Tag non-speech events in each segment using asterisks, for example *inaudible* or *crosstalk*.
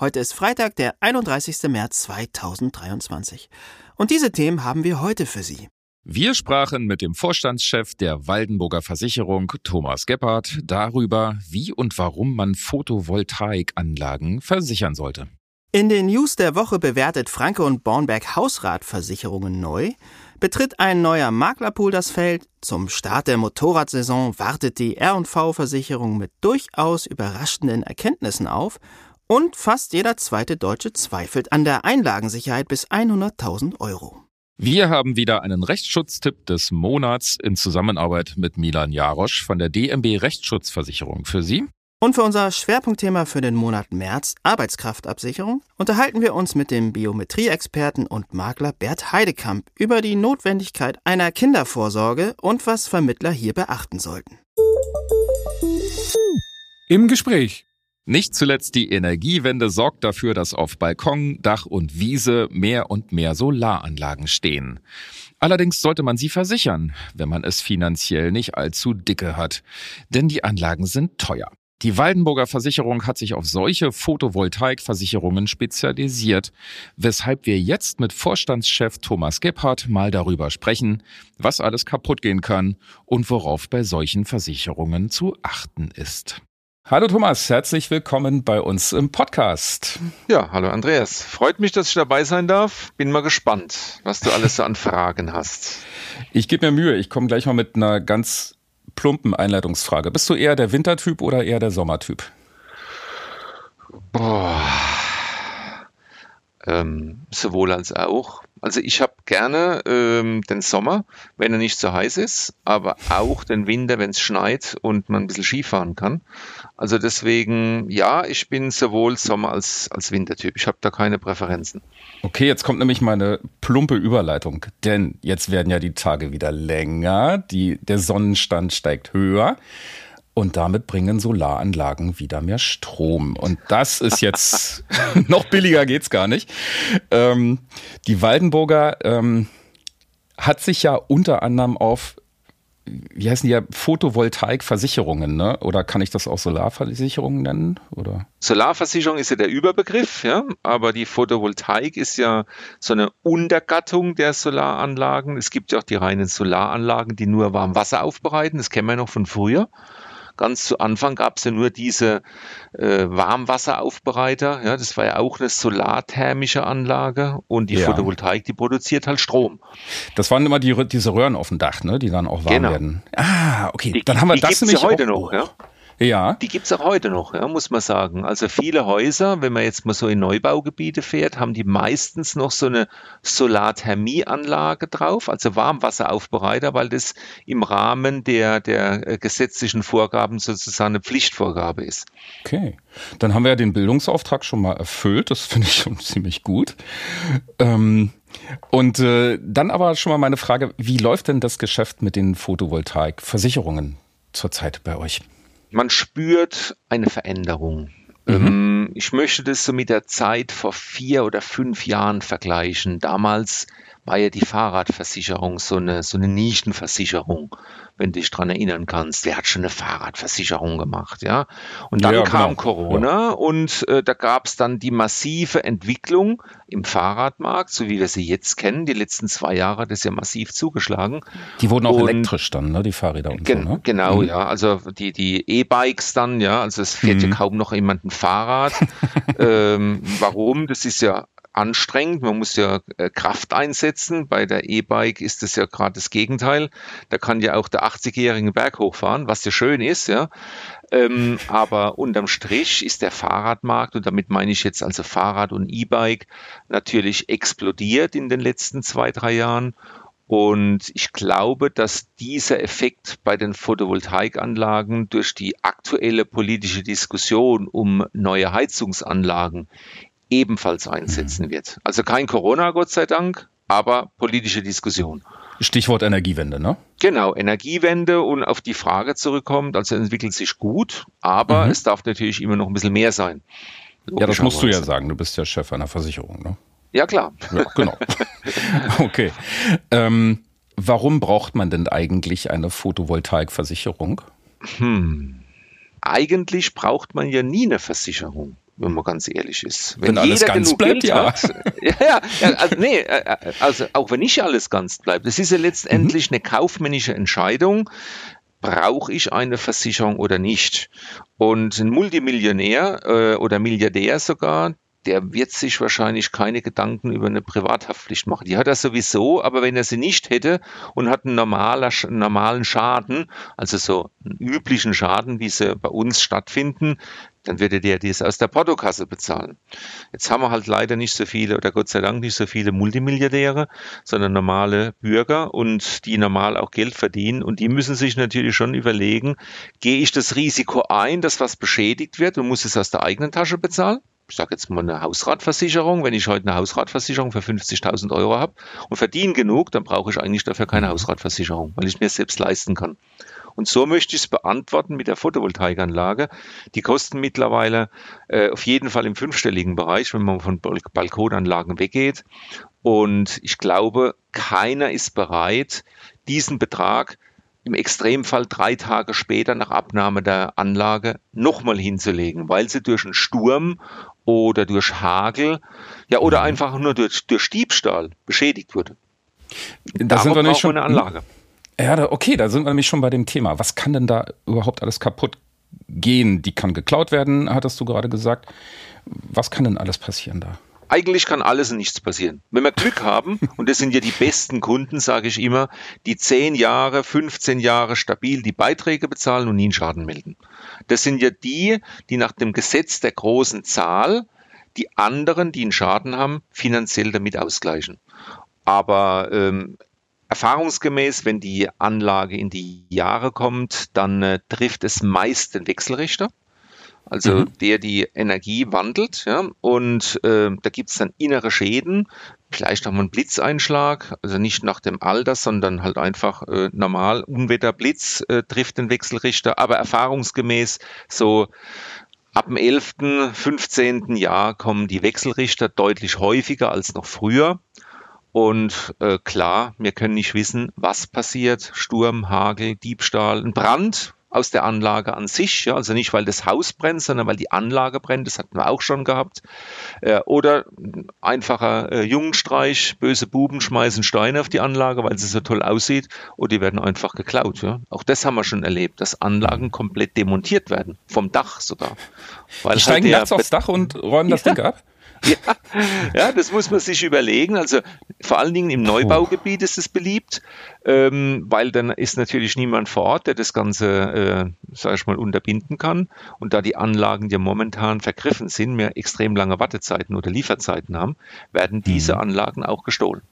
Heute ist Freitag, der 31. März 2023. Und diese Themen haben wir heute für Sie. Wir sprachen mit dem Vorstandschef der Waldenburger Versicherung, Thomas Gebhardt, darüber, wie und warum man Photovoltaikanlagen versichern sollte. In den News der Woche bewertet Franke und Bornberg Hausratversicherungen neu. Betritt ein neuer Maklerpool das Feld? Zum Start der Motorradsaison wartet die R&V-Versicherung mit durchaus überraschenden Erkenntnissen auf und fast jeder zweite Deutsche zweifelt an der Einlagensicherheit bis 100.000 Euro. Wir haben wieder einen Rechtsschutztipp des Monats in Zusammenarbeit mit Milan Jarosch von der DMB Rechtsschutzversicherung für Sie. Und für unser Schwerpunktthema für den Monat März, Arbeitskraftabsicherung, unterhalten wir uns mit dem Biometrieexperten und Makler Bert Heidekamp über die Notwendigkeit einer Kindervorsorge und was Vermittler hier beachten sollten. Im Gespräch. Nicht zuletzt die Energiewende sorgt dafür, dass auf Balkon, Dach und Wiese mehr und mehr Solaranlagen stehen. Allerdings sollte man sie versichern, wenn man es finanziell nicht allzu dicke hat. Denn die Anlagen sind teuer. Die Waldenburger Versicherung hat sich auf solche Photovoltaikversicherungen spezialisiert, weshalb wir jetzt mit Vorstandschef Thomas Gebhardt mal darüber sprechen, was alles kaputt gehen kann und worauf bei solchen Versicherungen zu achten ist. Hallo Thomas, herzlich willkommen bei uns im Podcast. Ja, hallo Andreas. Freut mich, dass ich dabei sein darf. Bin mal gespannt, was du alles so an Fragen hast. Ich gebe mir Mühe. Ich komme gleich mal mit einer ganz plumpen Einleitungsfrage. Bist du eher der Wintertyp oder eher der Sommertyp? Boah. Ähm, sowohl als auch. Also ich habe gerne ähm, den Sommer, wenn er nicht so heiß ist, aber auch den Winter, wenn es schneit und man ein bisschen Skifahren kann. Also deswegen, ja, ich bin sowohl Sommer- als, als Wintertyp. Ich habe da keine Präferenzen. Okay, jetzt kommt nämlich meine plumpe Überleitung, denn jetzt werden ja die Tage wieder länger, die, der Sonnenstand steigt höher. Und damit bringen Solaranlagen wieder mehr Strom. Und das ist jetzt *laughs* noch billiger geht's gar nicht. Ähm, die Waldenburger ähm, hat sich ja unter anderem auf wie heißen die ja, Photovoltaikversicherungen, ne? Oder kann ich das auch Solarversicherungen nennen? Oder? Solarversicherung ist ja der Überbegriff, ja, aber die Photovoltaik ist ja so eine Untergattung der Solaranlagen. Es gibt ja auch die reinen Solaranlagen, die nur warm Wasser aufbereiten. Das kennen wir noch von früher. Ganz zu Anfang gab es ja nur diese äh, Warmwasseraufbereiter. Ja, das war ja auch eine solarthermische Anlage und die ja. Photovoltaik, die produziert halt Strom. Das waren immer die, diese Röhren auf dem Dach, ne, die dann auch warm genau. werden. Ah, okay. Die, dann haben wir die das nämlich heute auch, noch. Ja? Ja. Die gibt's auch heute noch, ja, muss man sagen. Also viele Häuser, wenn man jetzt mal so in Neubaugebiete fährt, haben die meistens noch so eine Solarthermieanlage drauf, also Warmwasseraufbereiter, weil das im Rahmen der, der äh, gesetzlichen Vorgaben sozusagen eine Pflichtvorgabe ist. Okay. Dann haben wir ja den Bildungsauftrag schon mal erfüllt. Das finde ich schon *laughs* ziemlich gut. Ähm und äh, dann aber schon mal meine Frage, wie läuft denn das Geschäft mit den Photovoltaikversicherungen zurzeit bei euch? Man spürt eine Veränderung. Mhm. Ähm, ich möchte das so mit der Zeit vor vier oder fünf Jahren vergleichen. Damals war ja die Fahrradversicherung so eine, so eine Nischenversicherung, wenn du dich dran erinnern kannst. Wer hat schon eine Fahrradversicherung gemacht, ja? Und dann ja, kam genau. Corona ja. und äh, da gab es dann die massive Entwicklung im Fahrradmarkt, so wie wir sie jetzt kennen. Die letzten zwei Jahre hat es ja massiv zugeschlagen. Die wurden auch und, elektrisch dann, ne? Die Fahrräder und gen so, ne? Genau, mhm. ja. Also die, die E-Bikes dann, ja, also es fährt mhm. ja kaum noch jemand ein Fahrrad. *laughs* ähm, warum? Das ist ja anstrengend. Man muss ja äh, Kraft einsetzen. Bei der E-Bike ist das ja gerade das Gegenteil. Da kann ja auch der 80-jährige Berg hochfahren, was ja schön ist, ja. Ähm, *laughs* aber unterm Strich ist der Fahrradmarkt, und damit meine ich jetzt also Fahrrad und E-Bike, natürlich explodiert in den letzten zwei, drei Jahren. Und ich glaube, dass dieser Effekt bei den Photovoltaikanlagen durch die aktuelle politische Diskussion um neue Heizungsanlagen ebenfalls einsetzen mhm. wird. Also kein Corona, Gott sei Dank, aber politische Diskussion. Stichwort Energiewende, ne? Genau, Energiewende und auf die Frage zurückkommt, also entwickelt sich gut, aber mhm. es darf natürlich immer noch ein bisschen mehr sein. Ja, das musst du ja sagen, du bist ja Chef einer Versicherung, ne? Ja, klar. Ja, genau. *laughs* okay. Ähm, warum braucht man denn eigentlich eine Photovoltaikversicherung? Hm. Eigentlich braucht man ja nie eine Versicherung wenn man ganz ehrlich ist. Wenn, wenn alles ganz bleibt, ja. Hat, *laughs* ja. ja. also, nee, äh, äh, also auch wenn nicht alles ganz bleibt. Das ist ja letztendlich mhm. eine kaufmännische Entscheidung. Brauche ich eine Versicherung oder nicht? Und ein Multimillionär äh, oder Milliardär sogar, der wird sich wahrscheinlich keine Gedanken über eine Privathaftpflicht machen. Die hat er sowieso, aber wenn er sie nicht hätte und hat einen, normaler, einen normalen Schaden, also so einen üblichen Schaden, wie sie bei uns stattfinden, dann würde der dies aus der Portokasse bezahlen. Jetzt haben wir halt leider nicht so viele oder Gott sei Dank nicht so viele Multimilliardäre, sondern normale Bürger und die normal auch Geld verdienen und die müssen sich natürlich schon überlegen, gehe ich das Risiko ein, dass was beschädigt wird und muss es aus der eigenen Tasche bezahlen? ich sage jetzt mal eine Hausratversicherung, wenn ich heute eine Hausratversicherung für 50.000 Euro habe und verdiene genug, dann brauche ich eigentlich dafür keine Hausratversicherung, weil ich mir selbst leisten kann. Und so möchte ich es beantworten mit der Photovoltaikanlage. Die kosten mittlerweile äh, auf jeden Fall im fünfstelligen Bereich, wenn man von Balkonanlagen weggeht. Und ich glaube, keiner ist bereit, diesen Betrag im Extremfall drei Tage später nach Abnahme der Anlage nochmal hinzulegen, weil sie durch einen Sturm oder durch Hagel, ja, oder mhm. einfach nur durch, durch Diebstahl beschädigt wurde. Da sind wir nicht schon eine Anlage. Ja, okay, da sind wir nämlich schon bei dem Thema. Was kann denn da überhaupt alles kaputt gehen? Die kann geklaut werden, hattest du gerade gesagt. Was kann denn alles passieren da? Eigentlich kann alles und nichts passieren. Wenn wir Glück haben, und das sind ja die besten Kunden, sage ich immer, die 10 Jahre, 15 Jahre stabil die Beiträge bezahlen und nie einen Schaden melden. Das sind ja die, die nach dem Gesetz der großen Zahl die anderen, die einen Schaden haben, finanziell damit ausgleichen. Aber ähm, erfahrungsgemäß, wenn die Anlage in die Jahre kommt, dann äh, trifft es meist den Wechselrichter also mhm. der die Energie wandelt. Ja, und äh, da gibt es dann innere Schäden, vielleicht auch mal einen Blitzeinschlag, also nicht nach dem Alter, sondern halt einfach äh, normal Unwetterblitz äh, trifft den Wechselrichter, aber erfahrungsgemäß so ab dem 11., 15. Jahr kommen die Wechselrichter deutlich häufiger als noch früher. Und äh, klar, wir können nicht wissen, was passiert. Sturm, Hagel, Diebstahl, ein Brand, aus der Anlage an sich, ja, also nicht weil das Haus brennt, sondern weil die Anlage brennt, das hatten wir auch schon gehabt. Äh, oder einfacher äh, Jungenstreich, böse Buben schmeißen Steine auf die Anlage, weil sie so toll aussieht, oder die werden einfach geklaut. Ja. Auch das haben wir schon erlebt, dass Anlagen komplett demontiert werden, vom Dach sogar. Weil die steigen halt nachts aufs Dach und räumen das ja. Ding ab? Ja, ja, das muss man sich überlegen. Also vor allen Dingen im Neubaugebiet ist es beliebt, ähm, weil dann ist natürlich niemand vor Ort, der das Ganze, äh, sage ich mal, unterbinden kann. Und da die Anlagen ja momentan vergriffen sind, mehr extrem lange Wartezeiten oder Lieferzeiten haben, werden diese mhm. Anlagen auch gestohlen.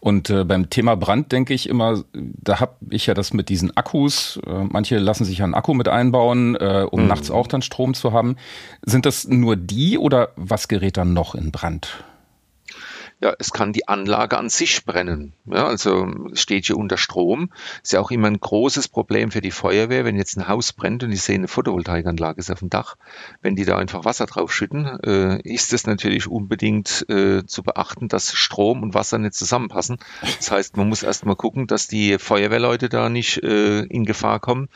Und äh, beim Thema Brand denke ich immer, da habe ich ja das mit diesen Akkus. Äh, manche lassen sich einen Akku mit einbauen, äh, um mhm. nachts auch dann Strom zu haben. Sind das nur die oder was gerät dann noch in Brand? Ja, es kann die Anlage an sich brennen. Ja, also steht hier unter Strom. Ist ja auch immer ein großes Problem für die Feuerwehr, wenn jetzt ein Haus brennt und ich sehe eine Photovoltaikanlage ist auf dem Dach. Wenn die da einfach Wasser drauf schütten, äh, ist es natürlich unbedingt äh, zu beachten, dass Strom und Wasser nicht zusammenpassen. Das heißt, man muss erstmal gucken, dass die Feuerwehrleute da nicht äh, in Gefahr kommen.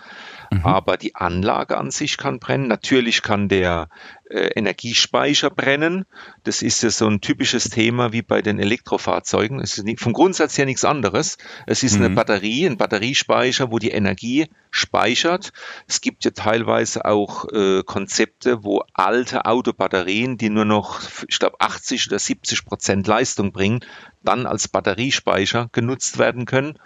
Mhm. Aber die Anlage an sich kann brennen. Natürlich kann der Energiespeicher brennen. Das ist ja so ein typisches Thema wie bei den Elektrofahrzeugen. Es ist vom Grundsatz her nichts anderes. Es ist mhm. eine Batterie, ein Batteriespeicher, wo die Energie speichert. Es gibt ja teilweise auch äh, Konzepte, wo alte Autobatterien, die nur noch, ich glaube, 80 oder 70 Prozent Leistung bringen, dann als Batteriespeicher genutzt werden können.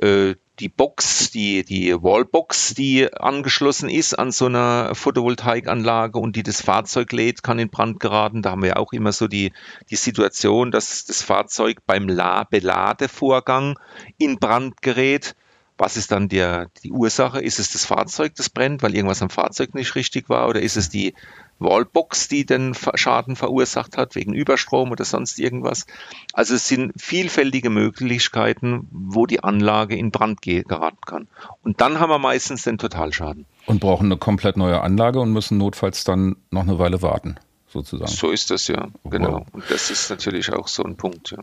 Äh, die Box, die, die Wallbox, die angeschlossen ist an so einer Photovoltaikanlage und die das Fahrzeug lädt, kann in Brand geraten. Da haben wir auch immer so die, die Situation, dass das Fahrzeug beim La Beladevorgang in Brand gerät. Was ist dann der, die Ursache? Ist es das Fahrzeug, das brennt, weil irgendwas am Fahrzeug nicht richtig war? Oder ist es die Wallbox, die den Schaden verursacht hat, wegen Überstrom oder sonst irgendwas. Also es sind vielfältige Möglichkeiten, wo die Anlage in Brand geraten kann. Und dann haben wir meistens den Totalschaden. Und brauchen eine komplett neue Anlage und müssen notfalls dann noch eine Weile warten, sozusagen. So ist das ja, genau. Wow. Und das ist natürlich auch so ein Punkt, ja.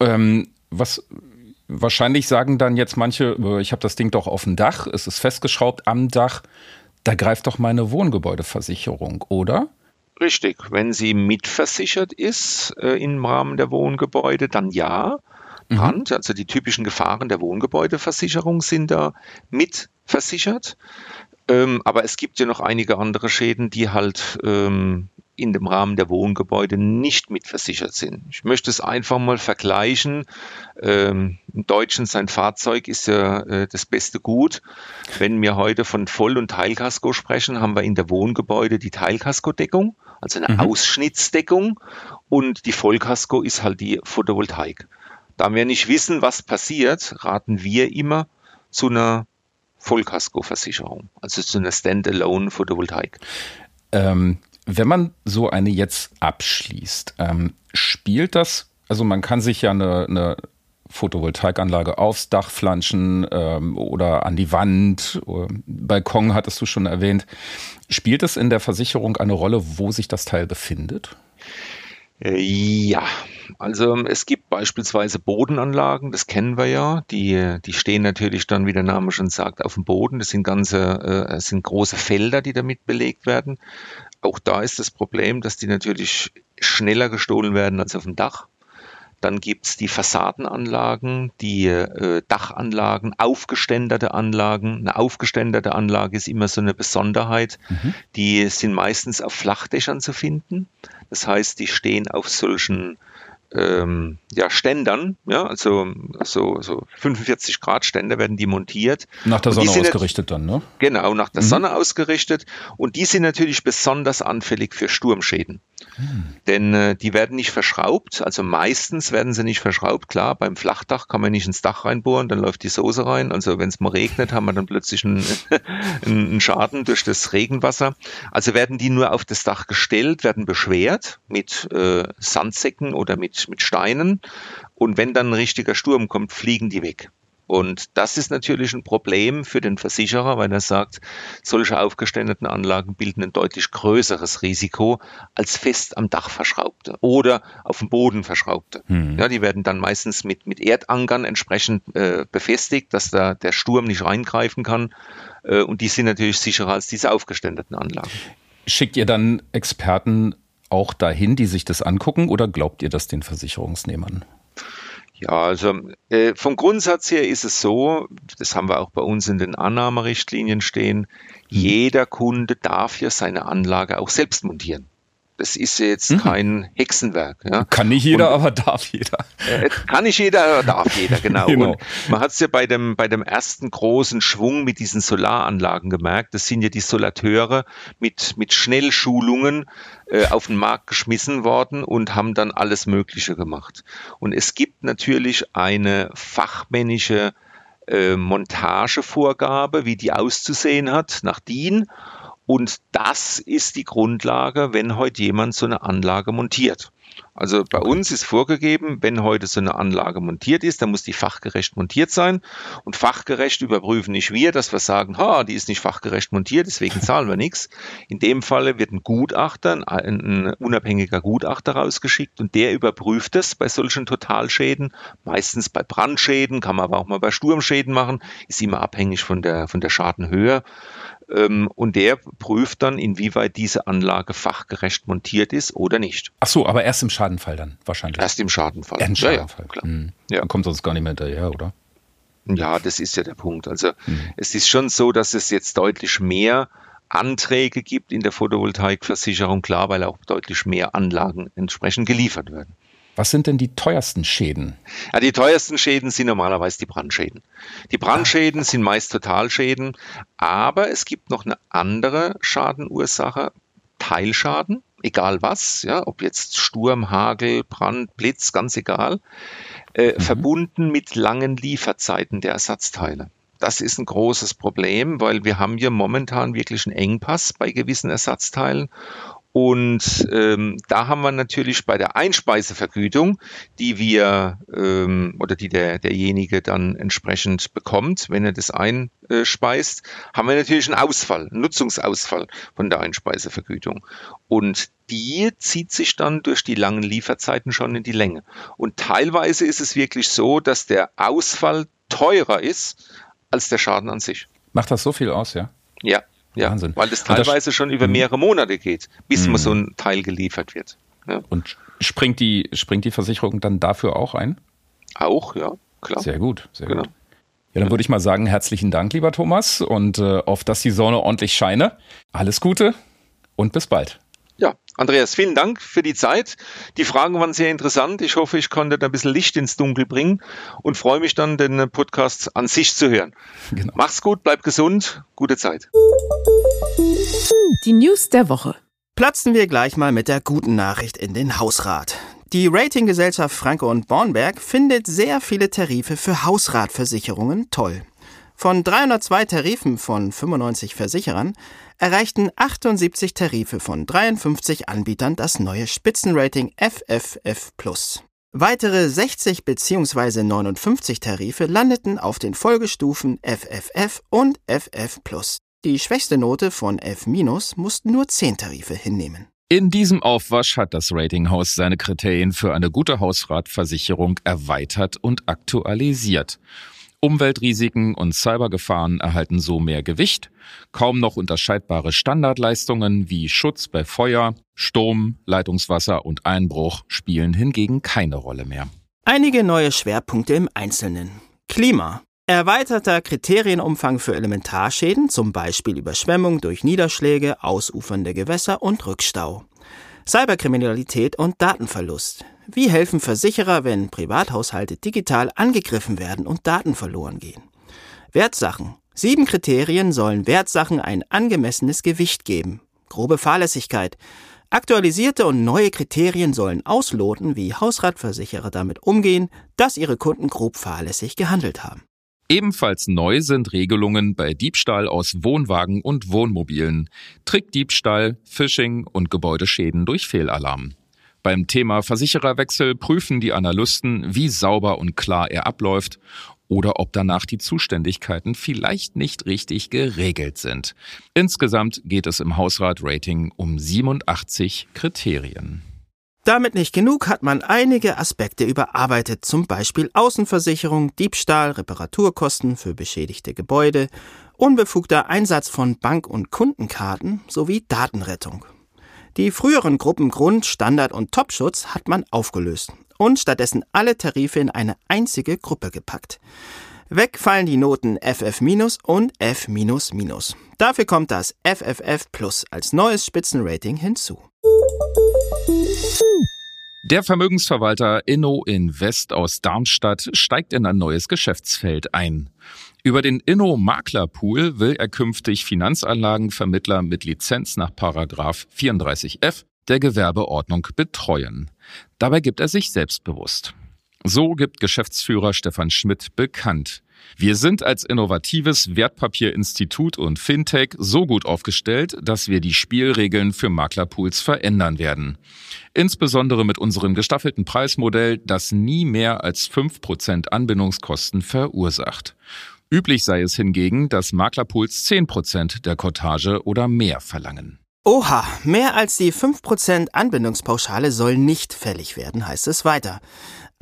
Ähm, was wahrscheinlich sagen dann jetzt manche, äh, ich habe das Ding doch auf dem Dach, es ist festgeschraubt am Dach da greift doch meine Wohngebäudeversicherung, oder? Richtig, wenn sie mitversichert ist äh, im Rahmen der Wohngebäude, dann ja. Mhm. Brand, also die typischen Gefahren der Wohngebäudeversicherung sind da mitversichert. Ähm, aber es gibt ja noch einige andere Schäden, die halt ähm, in dem Rahmen der Wohngebäude nicht mitversichert sind. Ich möchte es einfach mal vergleichen. Ähm, Im Deutschen sein Fahrzeug ist ja äh, das beste Gut. Wenn wir heute von Voll- und Teilkasko sprechen, haben wir in der Wohngebäude die Teilkaskodeckung, also eine mhm. Ausschnittsdeckung und die Vollkasko ist halt die Photovoltaik. Da wir nicht wissen, was passiert, raten wir immer zu einer Vollkaskoversicherung, also zu einer Standalone Photovoltaik. Ähm, wenn man so eine jetzt abschließt, ähm, spielt das, also man kann sich ja eine, eine Photovoltaikanlage aufs Dach flanschen ähm, oder an die Wand, Balkon hattest du schon erwähnt. Spielt es in der Versicherung eine Rolle, wo sich das Teil befindet? Äh, ja, also es gibt beispielsweise Bodenanlagen, das kennen wir ja, die, die stehen natürlich dann, wie der Name schon sagt, auf dem Boden. Das sind ganze, äh, sind große Felder, die damit belegt werden. Auch da ist das Problem, dass die natürlich schneller gestohlen werden als auf dem Dach. Dann gibt es die Fassadenanlagen, die äh, Dachanlagen, aufgeständerte Anlagen. Eine aufgeständerte Anlage ist immer so eine Besonderheit. Mhm. Die sind meistens auf Flachdächern zu finden. Das heißt, die stehen auf solchen ähm, ja, Ständern, ja, also so, so 45 Grad Ständer werden die montiert. Nach der Sonne ausgerichtet dann, ne? Genau, nach der mhm. Sonne ausgerichtet. Und die sind natürlich besonders anfällig für Sturmschäden. Hm. Denn äh, die werden nicht verschraubt, also meistens werden sie nicht verschraubt. Klar, beim Flachdach kann man nicht ins Dach reinbohren, dann läuft die Soße rein. Also wenn es mal regnet, haben wir dann plötzlich *laughs* einen, einen Schaden durch das Regenwasser. Also werden die nur auf das Dach gestellt, werden beschwert mit äh, Sandsäcken oder mit, mit Steinen. Und wenn dann ein richtiger Sturm kommt, fliegen die weg. Und das ist natürlich ein Problem für den Versicherer, weil er sagt, solche aufgeständeten Anlagen bilden ein deutlich größeres Risiko als fest am Dach verschraubte oder auf dem Boden verschraubte. Hm. Ja, die werden dann meistens mit, mit Erdankern entsprechend äh, befestigt, dass da der Sturm nicht reingreifen kann. Äh, und die sind natürlich sicherer als diese aufgeständeten Anlagen. Schickt ihr dann Experten auch dahin, die sich das angucken, oder glaubt ihr das den Versicherungsnehmern? Ja, also äh, vom Grundsatz her ist es so, das haben wir auch bei uns in den Annahmerichtlinien stehen, mhm. jeder Kunde darf ja seine Anlage auch selbst montieren. Das ist jetzt mhm. kein Hexenwerk. Ja. Kann nicht jeder, und, aber darf jeder. Äh, kann nicht jeder, aber darf jeder, genau. *laughs* genau. Und man hat es ja bei dem, bei dem ersten großen Schwung mit diesen Solaranlagen gemerkt. Das sind ja die Solateure mit, mit Schnellschulungen äh, auf den Markt geschmissen worden und haben dann alles Mögliche gemacht. Und es gibt natürlich eine fachmännische äh, Montagevorgabe, wie die auszusehen hat, nach DIN. Und das ist die Grundlage, wenn heute jemand so eine Anlage montiert. Also bei uns ist vorgegeben, wenn heute so eine Anlage montiert ist, dann muss die fachgerecht montiert sein. Und fachgerecht überprüfen nicht wir, dass wir sagen, ha, die ist nicht fachgerecht montiert, deswegen zahlen wir nichts. In dem Falle wird ein Gutachter, ein, ein unabhängiger Gutachter rausgeschickt und der überprüft es bei solchen Totalschäden. Meistens bei Brandschäden, kann man aber auch mal bei Sturmschäden machen, ist immer abhängig von der, von der Schadenhöhe. Ähm, und der prüft dann, inwieweit diese Anlage fachgerecht montiert ist oder nicht. Ach so, aber erst im Schadenfall dann wahrscheinlich. Erst im Schadenfall. Erst im Schadenfall, ja, ja, klar. Mhm. Ja. Dann kommt sonst gar nicht mehr hinterher, oder? Ja, das ist ja der Punkt. Also mhm. es ist schon so, dass es jetzt deutlich mehr Anträge gibt in der Photovoltaikversicherung, klar, weil auch deutlich mehr Anlagen entsprechend geliefert werden. Was sind denn die teuersten Schäden? Ja, die teuersten Schäden sind normalerweise die Brandschäden. Die Brandschäden ah. sind meist Totalschäden, aber es gibt noch eine andere Schadenursache, Teilschaden, egal was, ja, ob jetzt Sturm, Hagel, Brand, Blitz, ganz egal, äh, mhm. verbunden mit langen Lieferzeiten der Ersatzteile. das ist ein großes Problem, weil wir haben hier momentan wirklich einen Engpass bei gewissen Ersatzteilen. Und ähm, da haben wir natürlich bei der Einspeisevergütung, die wir ähm, oder die der, derjenige dann entsprechend bekommt, wenn er das einspeist, haben wir natürlich einen Ausfall, einen Nutzungsausfall von der Einspeisevergütung. Und die zieht sich dann durch die langen Lieferzeiten schon in die Länge. Und teilweise ist es wirklich so, dass der Ausfall teurer ist als der Schaden an sich. Macht das so viel aus, ja? Ja, ja, Wahnsinn. weil es teilweise schon über mhm. mehrere Monate geht, bis mhm. so ein Teil geliefert wird. Ja. Und springt die, springt die Versicherung dann dafür auch ein? Auch, ja, klar. Sehr gut, sehr genau. gut. Ja, dann würde ich mal sagen, herzlichen Dank, lieber Thomas, und äh, auf dass die Sonne ordentlich scheine. Alles Gute und bis bald. Ja, Andreas, vielen Dank für die Zeit. Die Fragen waren sehr interessant. Ich hoffe, ich konnte da ein bisschen Licht ins Dunkel bringen und freue mich dann, den Podcast an sich zu hören. *laughs* Genau. Mach's gut, bleib gesund, gute Zeit. Die News der Woche. Platzen wir gleich mal mit der guten Nachricht in den Hausrat. Die Ratinggesellschaft Franke und Bornberg findet sehr viele Tarife für Hausratversicherungen toll. Von 302 Tarifen von 95 Versicherern erreichten 78 Tarife von 53 Anbietern das neue Spitzenrating FFF+. Weitere 60 bzw. 59 Tarife landeten auf den Folgestufen FFF und FF+. Die schwächste Note von F- mussten nur 10 Tarife hinnehmen. In diesem Aufwasch hat das Ratinghaus seine Kriterien für eine gute Hausratversicherung erweitert und aktualisiert. Umweltrisiken und Cybergefahren erhalten so mehr Gewicht. Kaum noch unterscheidbare Standardleistungen wie Schutz bei Feuer, Sturm, Leitungswasser und Einbruch spielen hingegen keine Rolle mehr. Einige neue Schwerpunkte im Einzelnen. Klima. Erweiterter Kriterienumfang für Elementarschäden, zum Beispiel Überschwemmung durch Niederschläge, ausufernde Gewässer und Rückstau. Cyberkriminalität und Datenverlust. Wie helfen Versicherer, wenn Privathaushalte digital angegriffen werden und Daten verloren gehen? Wertsachen. Sieben Kriterien sollen Wertsachen ein angemessenes Gewicht geben. Grobe Fahrlässigkeit. Aktualisierte und neue Kriterien sollen ausloten, wie Hausratversicherer damit umgehen, dass ihre Kunden grob fahrlässig gehandelt haben. Ebenfalls neu sind Regelungen bei Diebstahl aus Wohnwagen und Wohnmobilen, Trickdiebstahl, Phishing und Gebäudeschäden durch Fehlalarm. Beim Thema Versichererwechsel prüfen die Analysten, wie sauber und klar er abläuft oder ob danach die Zuständigkeiten vielleicht nicht richtig geregelt sind. Insgesamt geht es im Hausrat-Rating um 87 Kriterien. Damit nicht genug hat man einige Aspekte überarbeitet, zum Beispiel Außenversicherung, Diebstahl, Reparaturkosten für beschädigte Gebäude, unbefugter Einsatz von Bank- und Kundenkarten sowie Datenrettung. Die früheren Gruppen Grund, Standard und Topschutz hat man aufgelöst und stattdessen alle Tarife in eine einzige Gruppe gepackt. Weg fallen die Noten FF- und F-. Dafür kommt das FFF Plus als neues Spitzenrating hinzu. Der Vermögensverwalter Inno Invest aus Darmstadt steigt in ein neues Geschäftsfeld ein. Über den Inno Maklerpool will er künftig Finanzanlagenvermittler mit Lizenz nach Paragraph 34f der Gewerbeordnung betreuen. Dabei gibt er sich selbstbewusst. So gibt Geschäftsführer Stefan Schmidt bekannt. Wir sind als innovatives Wertpapierinstitut und Fintech so gut aufgestellt, dass wir die Spielregeln für Maklerpools verändern werden. Insbesondere mit unserem gestaffelten Preismodell, das nie mehr als fünf Prozent Anbindungskosten verursacht. Üblich sei es hingegen, dass Maklerpools zehn Prozent der Cottage oder mehr verlangen. Oha, mehr als die 5% Anbindungspauschale soll nicht fällig werden, heißt es weiter.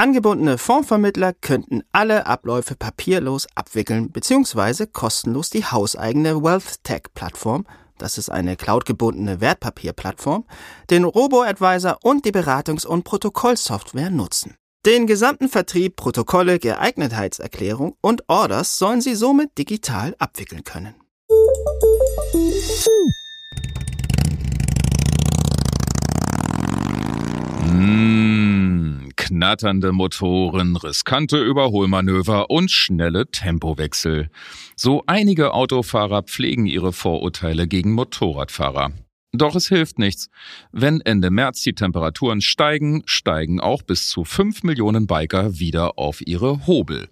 Angebundene Fondsvermittler könnten alle Abläufe papierlos abwickeln bzw. kostenlos die hauseigene WealthTech-Plattform, das ist eine cloudgebundene Wertpapierplattform, den Robo-Advisor und die Beratungs- und Protokollsoftware nutzen. Den gesamten Vertrieb, Protokolle, Geeignetheitserklärung und Orders sollen sie somit digital abwickeln können. Mmh, knatternde Motoren, riskante Überholmanöver und schnelle Tempowechsel. So einige Autofahrer pflegen ihre Vorurteile gegen Motorradfahrer. Doch es hilft nichts. Wenn Ende März die Temperaturen steigen, steigen auch bis zu 5 Millionen Biker wieder auf ihre Hobel.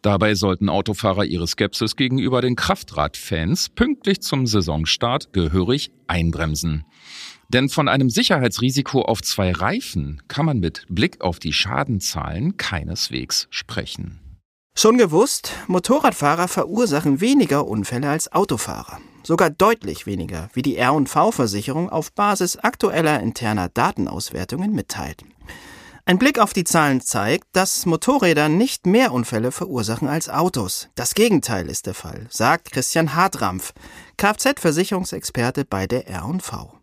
Dabei sollten Autofahrer ihre Skepsis gegenüber den Kraftradfans pünktlich zum Saisonstart gehörig einbremsen. Denn von einem Sicherheitsrisiko auf zwei Reifen kann man mit Blick auf die Schadenzahlen keineswegs sprechen. Schon gewusst, Motorradfahrer verursachen weniger Unfälle als Autofahrer. Sogar deutlich weniger, wie die R&V-Versicherung auf Basis aktueller interner Datenauswertungen mitteilt. Ein Blick auf die Zahlen zeigt, dass Motorräder nicht mehr Unfälle verursachen als Autos. Das Gegenteil ist der Fall, sagt Christian Hartrampf, Kfz-Versicherungsexperte bei der R&V.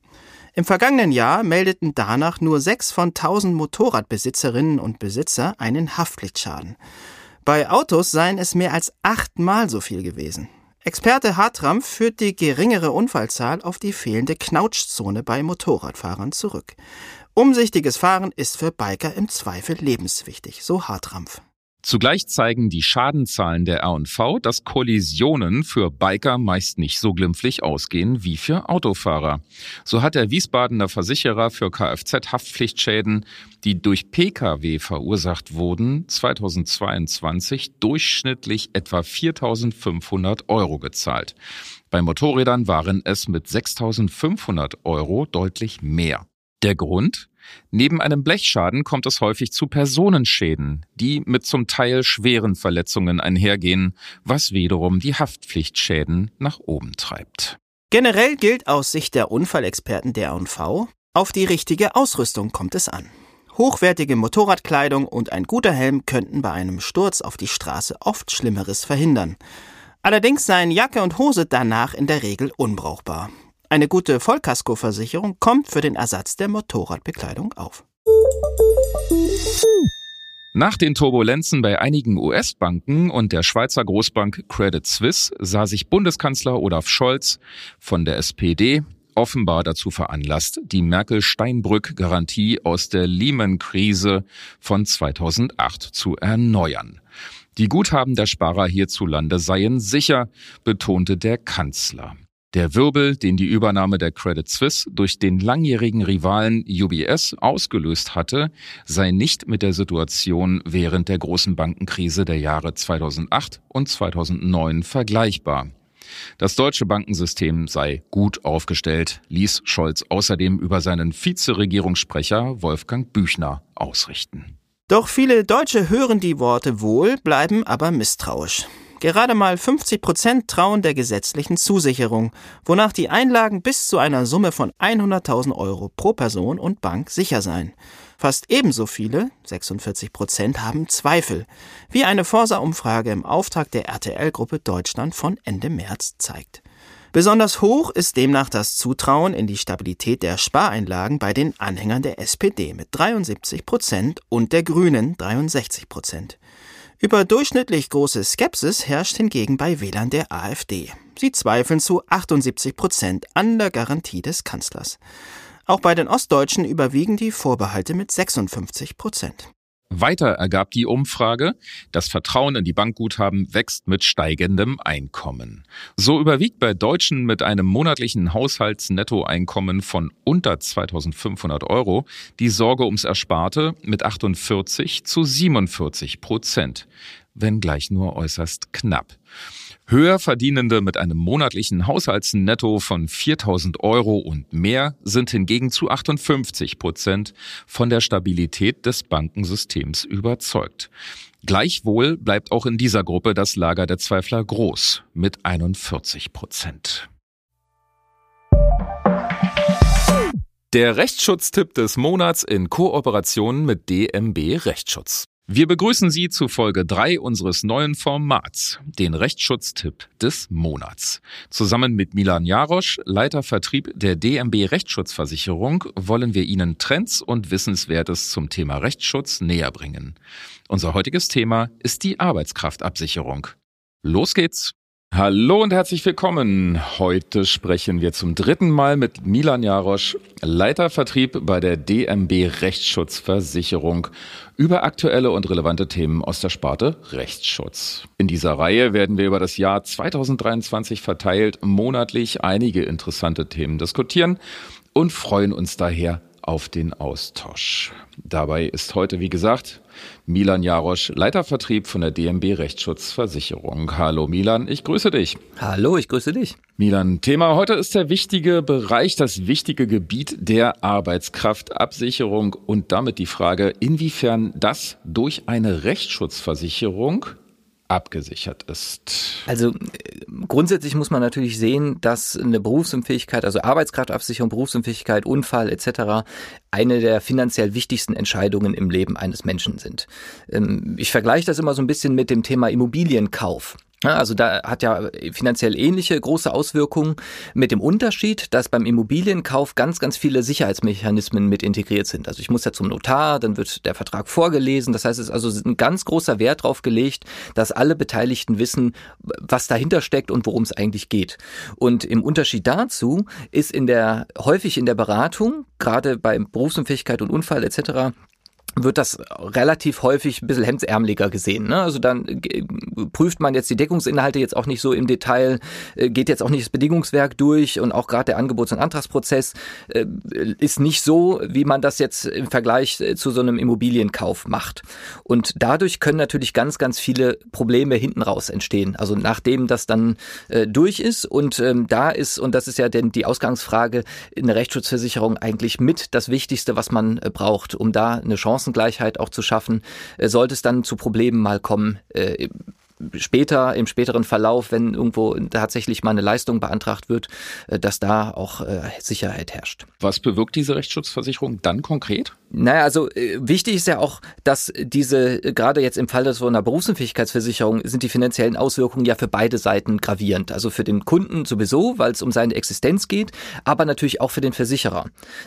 Im vergangenen Jahr meldeten danach nur sechs von tausend Motorradbesitzerinnen und Besitzer einen Haftpflichtschaden. Bei Autos seien es mehr als achtmal so viel gewesen. Experte Hartram führt die geringere Unfallzahl auf die fehlende Knautschzone bei Motorradfahrern zurück. Umsichtiges Fahren ist für Biker im Zweifel lebenswichtig, so Hartrampf. Zugleich zeigen die Schadenzahlen der R&V, dass Kollisionen für Biker meist nicht so glimpflich ausgehen wie für Autofahrer. So hat der Wiesbadener Versicherer für Kfz-Haftpflichtschäden, die durch Pkw verursacht wurden, 2022 durchschnittlich etwa 4.500 Euro gezahlt. Bei Motorrädern waren es mit 6.500 Euro deutlich mehr. Der Grund? Neben einem Blechschaden kommt es häufig zu Personenschäden, die mit zum Teil schweren Verletzungen einhergehen, was wiederum die Haftpflichtschäden nach oben treibt. Generell gilt aus Sicht der Unfallexperten der R&V, auf die richtige Ausrüstung kommt es an. Hochwertige Motorradkleidung und ein guter Helm könnten bei einem Sturz auf die Straße oft Schlimmeres verhindern. Allerdings seien Jacke und Hose danach in der Regel unbrauchbar. Eine gute Vollkaskoversicherung kommt für den Ersatz der Motorradbekleidung auf. Nach den Turbulenzen bei einigen US-Banken und der Schweizer Großbank Credit Suisse sah sich Bundeskanzler Olaf Scholz von der SPD offenbar dazu veranlasst, die Merkel-Steinbrück-Garantie aus der Lehman-Krise von 2008 zu erneuern. Die Guthaben der Sparer hierzulande seien sicher, betonte der Kanzler. Der Wirbel, den die Übernahme der Credit Suisse durch den langjährigen Rivalen UBS ausgelöst hatte, sei nicht mit der Situation während der großen Bankenkrise der Jahre 2008 und 2009 vergleichbar. Das deutsche Bankensystem sei gut aufgestellt, ließ Scholz außerdem über seinen Vizeregierungssprecher Wolfgang Büchner ausrichten. Doch viele Deutsche hören die Worte wohl, bleiben aber misstrauisch. Gerade mal 50 Prozent trauen der gesetzlichen Zusicherung, wonach die Einlagen bis zu einer Summe von 100.000 Euro pro Person und Bank sicher seien. Fast ebenso viele, 46 Prozent, haben Zweifel, wie eine Forsa-Umfrage im Auftrag der RTL-Gruppe Deutschland von Ende März zeigt. Besonders hoch ist demnach das Zutrauen in die Stabilität der Spareinlagen bei den Anhängern der SPD mit 73 Prozent und der Grünen 63 Prozent. Überdurchschnittlich große Skepsis herrscht hingegen bei Wählern der AfD. Sie zweifeln zu 78 Prozent an der Garantie des Kanzlers. Auch bei den Ostdeutschen überwiegen die Vorbehalte mit 56 Prozent. Weiter ergab die Umfrage, das Vertrauen in die Bankguthaben wächst mit steigendem Einkommen. So überwiegt bei Deutschen mit einem monatlichen Haushaltsnettoeinkommen von unter 2500 Euro die Sorge ums Ersparte mit 48 zu 47 Prozent, wenngleich nur äußerst knapp. Höherverdienende mit einem monatlichen Haushaltsnetto von 4000 Euro und mehr sind hingegen zu 58 Prozent von der Stabilität des Bankensystems überzeugt. Gleichwohl bleibt auch in dieser Gruppe das Lager der Zweifler groß mit 41 Prozent. Der Rechtsschutztipp des Monats in Kooperation mit DMB Rechtsschutz. Wir begrüßen Sie zu Folge 3 unseres neuen Formats, den Rechtsschutztipp des Monats. Zusammen mit Milan Jarosch, Leiter Vertrieb der DMB Rechtsschutzversicherung, wollen wir Ihnen Trends und Wissenswertes zum Thema Rechtsschutz näher bringen. Unser heutiges Thema ist die Arbeitskraftabsicherung. Los geht's! Hallo und herzlich willkommen. Heute sprechen wir zum dritten Mal mit Milan Jarosch, Leiter Vertrieb bei der DMB Rechtsschutzversicherung, über aktuelle und relevante Themen aus der Sparte Rechtsschutz. In dieser Reihe werden wir über das Jahr 2023 verteilt monatlich einige interessante Themen diskutieren und freuen uns daher auf den Austausch. Dabei ist heute, wie gesagt, Milan Jarosch, Leitervertrieb von der DMB Rechtsschutzversicherung. Hallo Milan, ich grüße dich. Hallo, ich grüße dich. Milan, Thema heute ist der wichtige Bereich, das wichtige Gebiet der Arbeitskraftabsicherung und damit die Frage, inwiefern das durch eine Rechtsschutzversicherung abgesichert ist. Also grundsätzlich muss man natürlich sehen, dass eine Berufsunfähigkeit, also Arbeitskraftabsicherung, Berufsunfähigkeit, Unfall etc. eine der finanziell wichtigsten Entscheidungen im Leben eines Menschen sind. Ähm, ich vergleiche das immer so ein bisschen mit dem Thema Immobilienkauf. Also da hat ja finanziell ähnliche große Auswirkungen mit dem Unterschied, dass beim Immobilienkauf ganz, ganz viele Sicherheitsmechanismen mit integriert sind. Also ich muss ja zum Notar, dann wird der Vertrag vorgelesen. Das heißt, es ist also ein ganz großer Wert darauf gelegt, dass alle Beteiligten wissen, was dahinter steckt und worum es eigentlich geht. Und im Unterschied dazu ist in der häufig in der Beratung, gerade bei Berufsunfähigkeit und Unfall etc., wird das relativ häufig ein bisschen hemdsärmeliger gesehen. Ne? Also dann äh, prüft man jetzt die Deckungsinhalte jetzt auch nicht so im Detail, äh, geht jetzt auch nicht das Bedingungswerk durch und auch gerade der Angebots- und Antragsprozess äh, ist nicht so, wie man das jetzt im Vergleich zu so einem Immobilienkauf macht. Und dadurch können natürlich ganz, ganz viele Probleme hinten raus entstehen. Also nachdem das dann durch ist und ähm, da ist, und das ist ja denn die Ausgangsfrage, eine Rechtsschutzversicherung eigentlich mit das Wichtigste, was man braucht, um da eine Chance Chancengleichheit auch zu schaffen, äh, sollte es dann zu Problemen mal kommen, äh, später, im späteren Verlauf, wenn irgendwo tatsächlich mal eine Leistung beantragt wird, äh, dass da auch äh, Sicherheit herrscht. Was bewirkt diese Rechtsschutzversicherung dann konkret? Naja, also äh, wichtig ist ja auch, dass diese, gerade jetzt im Fall des so einer Berufsunfähigkeitsversicherung, sind die finanziellen Auswirkungen ja für beide Seiten gravierend. Also für den Kunden sowieso, weil es um seine Existenz geht, aber natürlich auch für den Versicherer.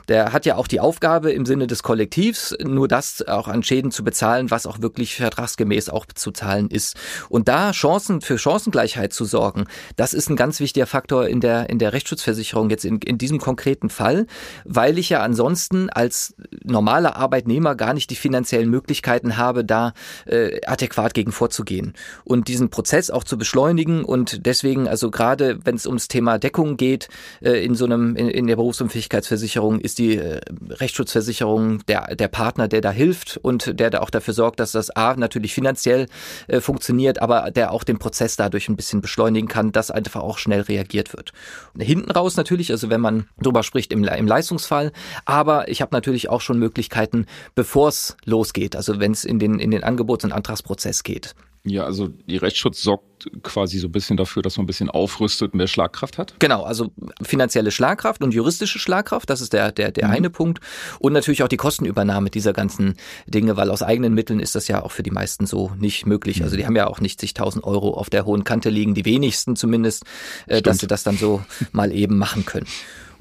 Der hat ja auch die Aufgabe im Sinne des Kollektivs, nur das auch an Schäden zu bezahlen, was auch wirklich vertragsgemäß auch zu zahlen ist. Und und da Chancen für Chancengleichheit zu sorgen, das ist ein ganz wichtiger Faktor in der, in der Rechtsschutzversicherung jetzt in, in diesem konkreten Fall, weil ich ja ansonsten als normaler Arbeitnehmer gar nicht die finanziellen Möglichkeiten habe, da äh, adäquat gegen vorzugehen. Und diesen Prozess auch zu beschleunigen und deswegen, also gerade wenn es ums Thema Deckung geht, äh, in so einem, in, in der Berufsunfähigkeitsversicherung ist die äh, Rechtsschutzversicherung der, der Partner, der da hilft und der da auch dafür sorgt, dass das A natürlich finanziell äh, funktioniert, aber aber der auch den Prozess dadurch ein bisschen beschleunigen kann, dass einfach auch schnell reagiert wird. Hinten raus natürlich, also wenn man drüber spricht im, im Leistungsfall, aber ich habe natürlich auch schon Möglichkeiten, bevor es losgeht, also wenn es in den, in den Angebots- und Antragsprozess geht. Ja, also die Rechtsschutz sorgt quasi so ein bisschen dafür, dass man ein bisschen aufrüstet mehr Schlagkraft hat. Genau, also finanzielle Schlagkraft und juristische Schlagkraft, das ist der, der, der mhm. eine Punkt. Und natürlich auch die Kostenübernahme dieser ganzen Dinge, weil aus eigenen Mitteln ist das ja auch für die meisten so nicht möglich. Mhm. Also die haben ja auch nicht zigtausend Euro auf der hohen Kante liegen, die wenigsten zumindest, äh, dass sie das dann so mal eben machen können.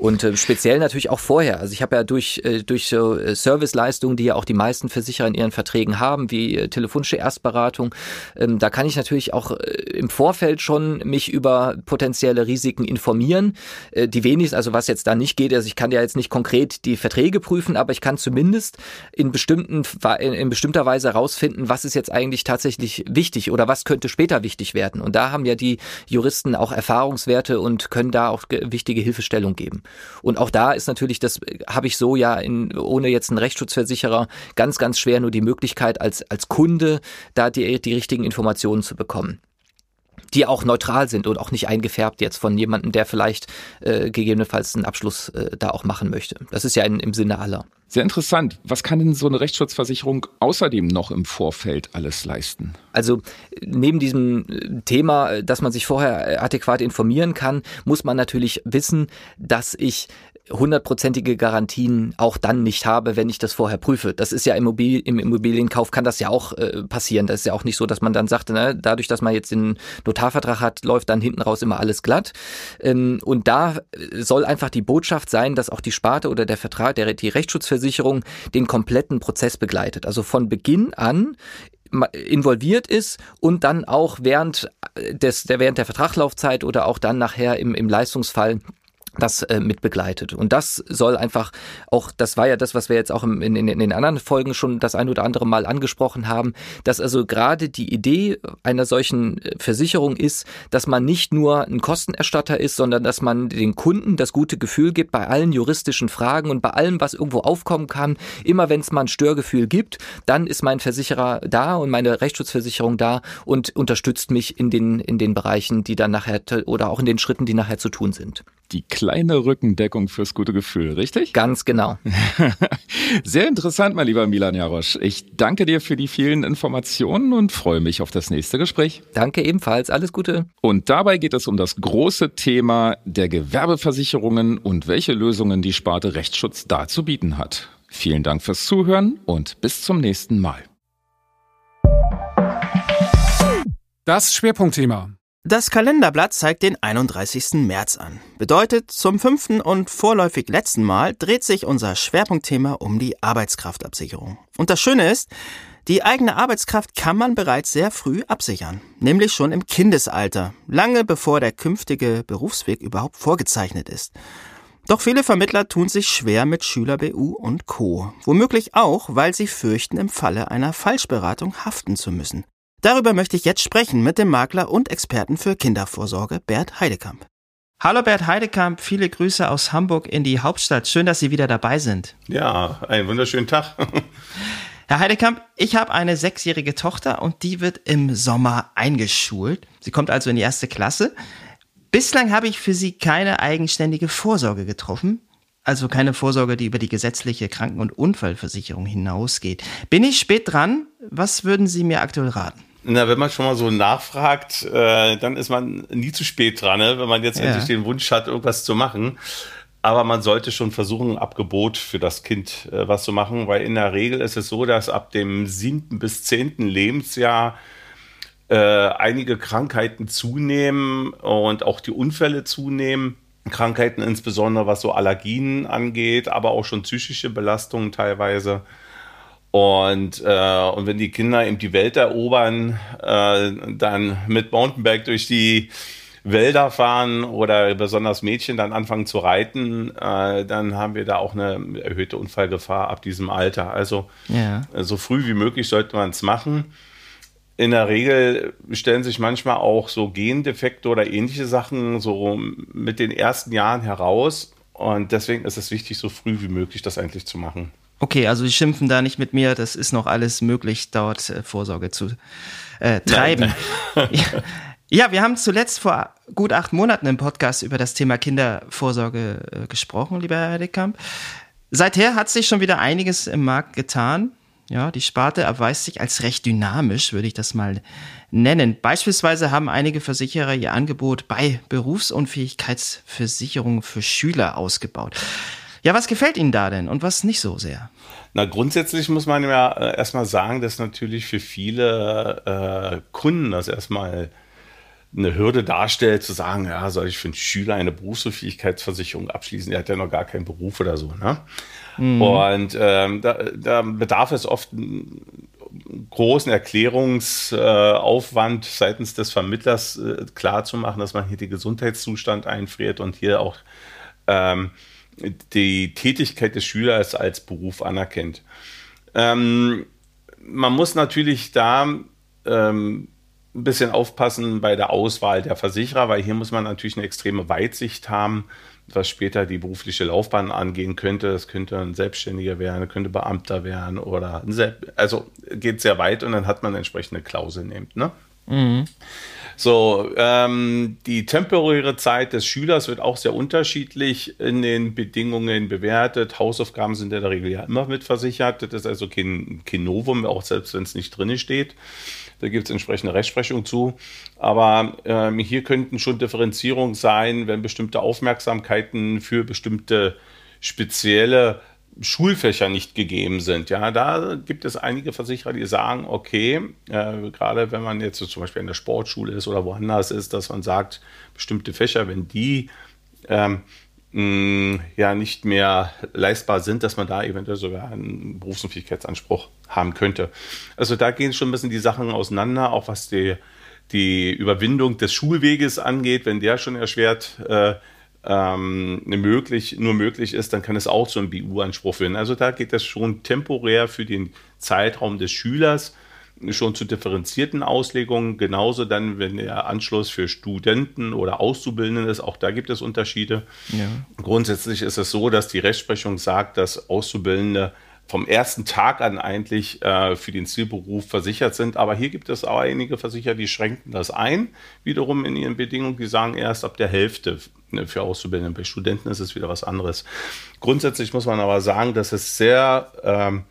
Und äh, speziell natürlich auch vorher. Also ich habe ja durch, äh, durch so äh, Serviceleistungen, die ja auch die meisten Versicherer in ihren Verträgen haben, wie äh, telefonische Erstberatung, ähm, da kann ich natürlich auch äh, im Vorfeld schon mich über potenzielle Risiken informieren. Äh, die wenigsten, also was jetzt da nicht geht, also ich kann ja jetzt nicht konkret die Verträge prüfen, aber ich kann zumindest in bestimmten in, in bestimmter Weise herausfinden, was ist jetzt eigentlich tatsächlich wichtig oder was könnte später wichtig werden. Und da haben ja die Juristen auch Erfahrungswerte und können da auch wichtige Hilfestellung geben. Und auch da ist natürlich, das habe ich so ja in, ohne jetzt einen Rechtsschutzversicherer ganz, ganz schwer nur die Möglichkeit als, als Kunde da die, die richtigen Informationen zu bekommen die auch neutral sind und auch nicht eingefärbt jetzt von jemandem, der vielleicht äh, gegebenenfalls einen Abschluss äh, da auch machen möchte. Das ist ja in, im Sinne aller. Sehr interessant. Was kann denn so eine Rechtsschutzversicherung außerdem noch im Vorfeld alles leisten? Also neben diesem Thema, dass man sich vorher adäquat informieren kann, muss man natürlich wissen, dass ich hundertprozentige Garantien auch dann nicht habe, wenn ich das vorher prüfe. Das ist ja im, Immobil im Immobilienkauf kann das ja auch äh, passieren. Das ist ja auch nicht so, dass man dann sagt, ne, dadurch, dass man jetzt den Notarvertrag hat, läuft dann hinten raus immer alles glatt. Ähm, und da soll einfach die Botschaft sein, dass auch die Sparte oder der Vertrag, der, die Rechtsschutzversicherung den kompletten Prozess begleitet. Also von Beginn an involviert ist und dann auch während des, der, während der Vertraglaufzeit oder auch dann nachher im, im Leistungsfall das äh, mit begleitet. Und das soll einfach auch, das war ja das, was wir jetzt auch in, in, in den anderen Folgen schon das ein oder andere Mal angesprochen haben, dass also gerade die Idee einer solchen äh, Versicherung ist, dass man nicht nur ein Kostenerstatter ist, sondern dass man den Kunden das gute Gefühl gibt bei allen juristischen Fragen und bei allem, was irgendwo aufkommen kann. Immer wenn es mal ein Störgefühl gibt, dann ist mein Versicherer da und meine Rechtsschutzversicherung da und unterstützt mich in den, in den Bereichen, die dann nachher oder auch in den Schritten, die nachher zu tun sind die kleine Rückendeckung fürs gute Gefühl, richtig? Ganz genau. *laughs* Sehr interessant, mein lieber Milan Jarosch. Ich danke dir für die vielen Informationen und freue mich auf das nächste Gespräch. Danke ebenfalls. Alles Gute. Und dabei geht es um das große Thema der Gewerbeversicherungen und welche Lösungen die Sparte Rechtsschutz da zu bieten hat. Vielen Dank fürs Zuhören und bis zum nächsten Mal. Das Schwerpunktthema. Das Kalenderblatt zeigt den 31. März an. Bedeutet, zum fünften und vorläufig letzten Mal dreht sich unser Schwerpunktthema um die Arbeitskraftabsicherung. Und das Schöne ist, die eigene Arbeitskraft kann man bereits sehr früh absichern, nämlich schon im Kindesalter, lange bevor der künftige Berufsweg überhaupt vorgezeichnet ist. Doch viele Vermittler tun sich schwer mit Schüler BU und Co. Womöglich auch, weil sie fürchten, im Falle einer Falschberatung haften zu müssen. Darüber möchte ich jetzt sprechen mit dem Makler und Experten für Kindervorsorge Bert Heidekamp. Hallo Bert Heidekamp, viele Grüße aus Hamburg in die Hauptstadt. Schön, dass Sie wieder dabei sind. Ja, einen wunderschönen Tag. *laughs* Herr Heidekamp, ich habe eine sechsjährige Tochter und die wird im Sommer eingeschult. Sie kommt also in die erste Klasse. Bislang habe ich für sie keine eigenständige Vorsorge getroffen also keine Vorsorge, die über die gesetzliche Kranken- und Unfallversicherung hinausgeht. Bin ich spät dran? Was würden Sie mir aktuell raten? Na, wenn man schon mal so nachfragt, äh, dann ist man nie zu spät dran, ne? wenn man jetzt ja. endlich den Wunsch hat, irgendwas zu machen. Aber man sollte schon versuchen, ein Abgebot für das Kind äh, was zu machen, weil in der Regel ist es so, dass ab dem siebten bis zehnten Lebensjahr äh, einige Krankheiten zunehmen und auch die Unfälle zunehmen. Krankheiten, insbesondere was so Allergien angeht, aber auch schon psychische Belastungen teilweise. Und, äh, und wenn die Kinder eben die Welt erobern, äh, dann mit Mountainbike durch die Wälder fahren oder besonders Mädchen dann anfangen zu reiten, äh, dann haben wir da auch eine erhöhte Unfallgefahr ab diesem Alter. Also ja. so früh wie möglich sollte man es machen in der Regel stellen sich manchmal auch so Gendefekte oder ähnliche Sachen so mit den ersten Jahren heraus. Und deswegen ist es wichtig, so früh wie möglich das eigentlich zu machen. Okay, also Sie schimpfen da nicht mit mir, das ist noch alles möglich, dort äh, Vorsorge zu äh, treiben. Nein, *laughs* nein. ja, wir haben zuletzt vor gut acht Monaten im Podcast über das Thema Kindervorsorge äh, gesprochen, lieber Herr Dekamp. Seither hat sich schon wieder einiges im Markt getan. Ja, die Sparte erweist sich als recht dynamisch, würde ich das mal nennen. Beispielsweise haben einige Versicherer ihr Angebot bei Berufsunfähigkeitsversicherungen für Schüler ausgebaut. Ja, was gefällt Ihnen da denn und was nicht so sehr? Na, grundsätzlich muss man ja äh, erstmal sagen, dass natürlich für viele äh, Kunden das erstmal eine Hürde darstellt, zu sagen, ja, soll ich für einen Schüler eine Berufsunfähigkeitsversicherung abschließen? Der hat ja noch gar keinen Beruf oder so. Ne? Mhm. Und ähm, da, da, bedarf es oft großen Erklärungsaufwand äh, seitens des Vermittlers äh, klarzumachen, dass man hier den Gesundheitszustand einfriert und hier auch ähm, die Tätigkeit des Schülers als Beruf anerkennt. Ähm, man muss natürlich da ähm, ein bisschen aufpassen bei der Auswahl der Versicherer, weil hier muss man natürlich eine extreme Weitsicht haben was später die berufliche Laufbahn angehen könnte. Das könnte ein Selbstständiger werden, könnte Beamter werden oder also geht sehr weit und dann hat man entsprechende Klausel nimmt. Ne? Mhm. So, ähm, die temporäre Zeit des Schülers wird auch sehr unterschiedlich in den Bedingungen bewertet. Hausaufgaben sind in der Regel ja immer mitversichert. Das ist also kein, kein Novum, auch selbst wenn es nicht drin steht. Da gibt es entsprechende Rechtsprechung zu. Aber ähm, hier könnten schon Differenzierungen sein, wenn bestimmte Aufmerksamkeiten für bestimmte spezielle Schulfächer nicht gegeben sind. Ja, da gibt es einige Versicherer, die sagen, okay, äh, gerade wenn man jetzt so zum Beispiel in der Sportschule ist oder woanders ist, dass man sagt, bestimmte Fächer, wenn die ähm, mh, ja nicht mehr leistbar sind, dass man da eventuell sogar einen Berufsunfähigkeitsanspruch haben könnte. Also da gehen schon ein bisschen die Sachen auseinander, auch was die, die Überwindung des Schulweges angeht. Wenn der schon erschwert äh, ähm, möglich, nur möglich ist, dann kann es auch zu einem BU-Anspruch führen. Also da geht es schon temporär für den Zeitraum des Schülers schon zu differenzierten Auslegungen. Genauso dann, wenn der Anschluss für Studenten oder Auszubildende ist, auch da gibt es Unterschiede. Ja. Grundsätzlich ist es so, dass die Rechtsprechung sagt, dass Auszubildende vom ersten Tag an eigentlich äh, für den Zielberuf versichert sind. Aber hier gibt es auch einige Versicherer, die schränken das ein, wiederum in ihren Bedingungen. Die sagen erst ab der Hälfte ne, für Auszubildende. Bei Studenten ist es wieder was anderes. Grundsätzlich muss man aber sagen, dass es sehr ähm,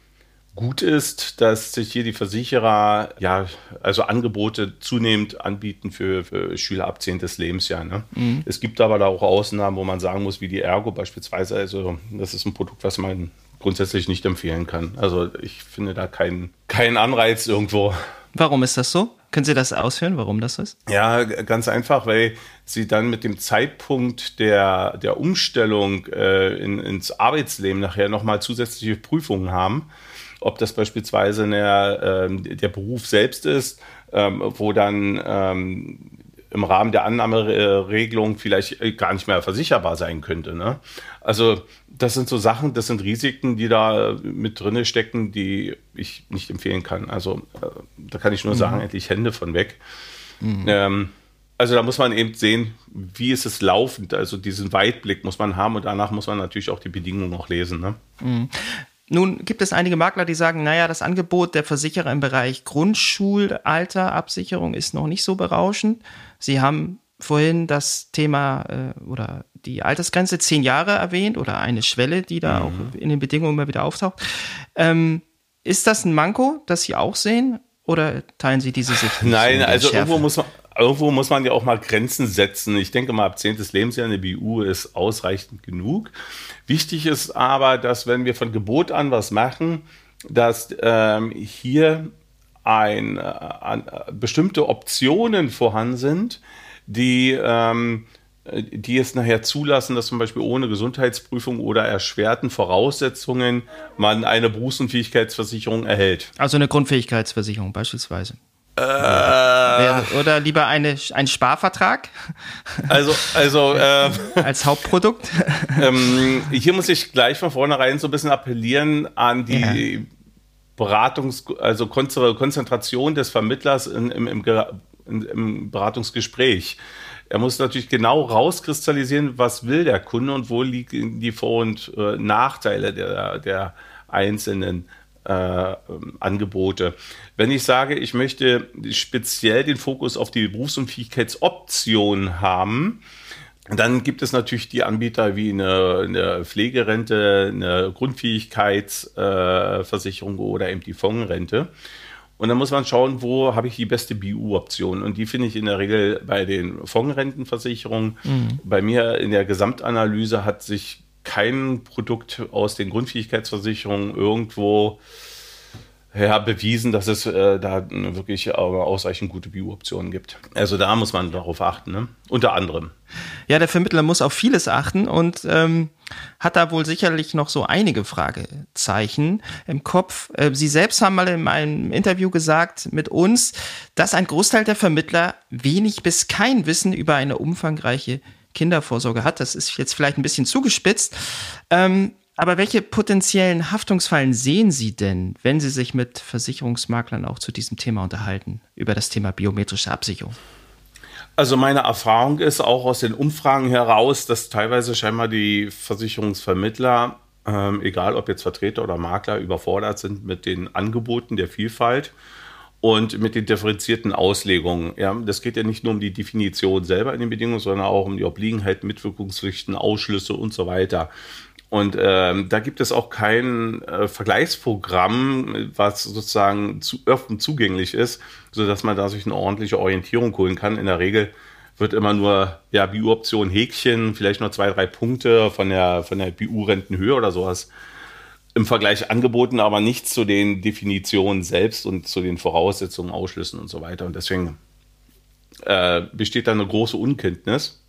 gut ist, dass sich hier die Versicherer ja also Angebote zunehmend anbieten für, für Schüler ab 10. Lebensjahr. Ne? Mhm. Es gibt aber da auch Ausnahmen, wo man sagen muss, wie die Ergo beispielsweise. Also das ist ein Produkt, was man grundsätzlich nicht empfehlen kann. Also ich finde da keinen keinen Anreiz irgendwo. Warum ist das so? Können Sie das ausführen, warum das ist? Ja, ganz einfach, weil Sie dann mit dem Zeitpunkt der, der Umstellung äh, in, ins Arbeitsleben nachher nochmal zusätzliche Prüfungen haben ob das beispielsweise eine, äh, der Beruf selbst ist, ähm, wo dann ähm, im Rahmen der Annahmeregelung vielleicht gar nicht mehr versicherbar sein könnte. Ne? Also das sind so Sachen, das sind Risiken, die da mit drinne stecken, die ich nicht empfehlen kann. Also äh, da kann ich nur mhm. sagen, endlich Hände von weg. Mhm. Ähm, also da muss man eben sehen, wie ist es laufend. Also diesen Weitblick muss man haben und danach muss man natürlich auch die Bedingungen noch lesen. Ne? Mhm. Nun gibt es einige Makler, die sagen, naja, das Angebot der Versicherer im Bereich Grundschulalterabsicherung ist noch nicht so berauschend. Sie haben vorhin das Thema äh, oder die Altersgrenze zehn Jahre erwähnt oder eine Schwelle, die da mhm. auch in den Bedingungen immer wieder auftaucht. Ähm, ist das ein Manko, das Sie auch sehen? Oder teilen Sie diese Sicht? Nein, also irgendwo muss man, irgendwo muss man ja auch mal Grenzen setzen. Ich denke mal, ab 10. Lebensjahr eine BU ist ausreichend genug. Wichtig ist aber, dass wenn wir von Gebot an was machen, dass ähm, hier ein, äh, äh, bestimmte Optionen vorhanden sind, die, ähm, die es nachher zulassen, dass zum Beispiel ohne Gesundheitsprüfung oder erschwerten Voraussetzungen man eine Berufsunfähigkeitsversicherung erhält. Also eine Grundfähigkeitsversicherung beispielsweise. Äh, Oder lieber eine, ein Sparvertrag? Also, also *laughs* äh, als Hauptprodukt? *laughs* ähm, hier muss ich gleich von vornherein so ein bisschen appellieren an die ja. Beratungs-, also Konzentration des Vermittlers in, im, im, im Beratungsgespräch. Er muss natürlich genau rauskristallisieren, was will der Kunde und wo liegen die Vor- und äh, Nachteile der, der einzelnen äh, Angebote. Wenn ich sage, ich möchte speziell den Fokus auf die Berufsunfähigkeitsoption haben, dann gibt es natürlich die Anbieter wie eine, eine Pflegerente, eine Grundfähigkeitsversicherung äh, oder eben die Fondsrente. Und dann muss man schauen, wo habe ich die beste BU-Option. Und die finde ich in der Regel bei den Fondsrentenversicherungen. Mhm. Bei mir in der Gesamtanalyse hat sich kein Produkt aus den Grundfähigkeitsversicherungen irgendwo ja, bewiesen, dass es äh, da wirklich äh, ausreichend gute Bio-Optionen gibt. Also da muss man darauf achten, ne? unter anderem. Ja, der Vermittler muss auf vieles achten und ähm, hat da wohl sicherlich noch so einige Fragezeichen im Kopf. Äh, Sie selbst haben mal in einem Interview gesagt mit uns, dass ein Großteil der Vermittler wenig bis kein Wissen über eine umfangreiche Kindervorsorge hat. Das ist jetzt vielleicht ein bisschen zugespitzt. Ähm, aber welche potenziellen Haftungsfallen sehen Sie denn, wenn Sie sich mit Versicherungsmaklern auch zu diesem Thema unterhalten, über das Thema biometrische Absicherung? Also meine Erfahrung ist auch aus den Umfragen heraus, dass teilweise scheinbar die Versicherungsvermittler, ähm, egal ob jetzt Vertreter oder Makler, überfordert sind mit den Angeboten der Vielfalt und mit den differenzierten Auslegungen. Ja, das geht ja nicht nur um die Definition selber in den Bedingungen, sondern auch um die Obliegenheit, Mitwirkungspflichten, Ausschlüsse und so weiter. Und ähm, da gibt es auch kein äh, Vergleichsprogramm, was sozusagen zu, offen zugänglich ist, so dass man da sich eine ordentliche Orientierung holen kann. In der Regel wird immer nur ja BU-Option Häkchen, vielleicht nur zwei drei Punkte von der von der BU-Rentenhöhe oder sowas im Vergleich angeboten, aber nichts zu den Definitionen selbst und zu den Voraussetzungen, Ausschlüssen und so weiter. Und deswegen äh, besteht da eine große Unkenntnis.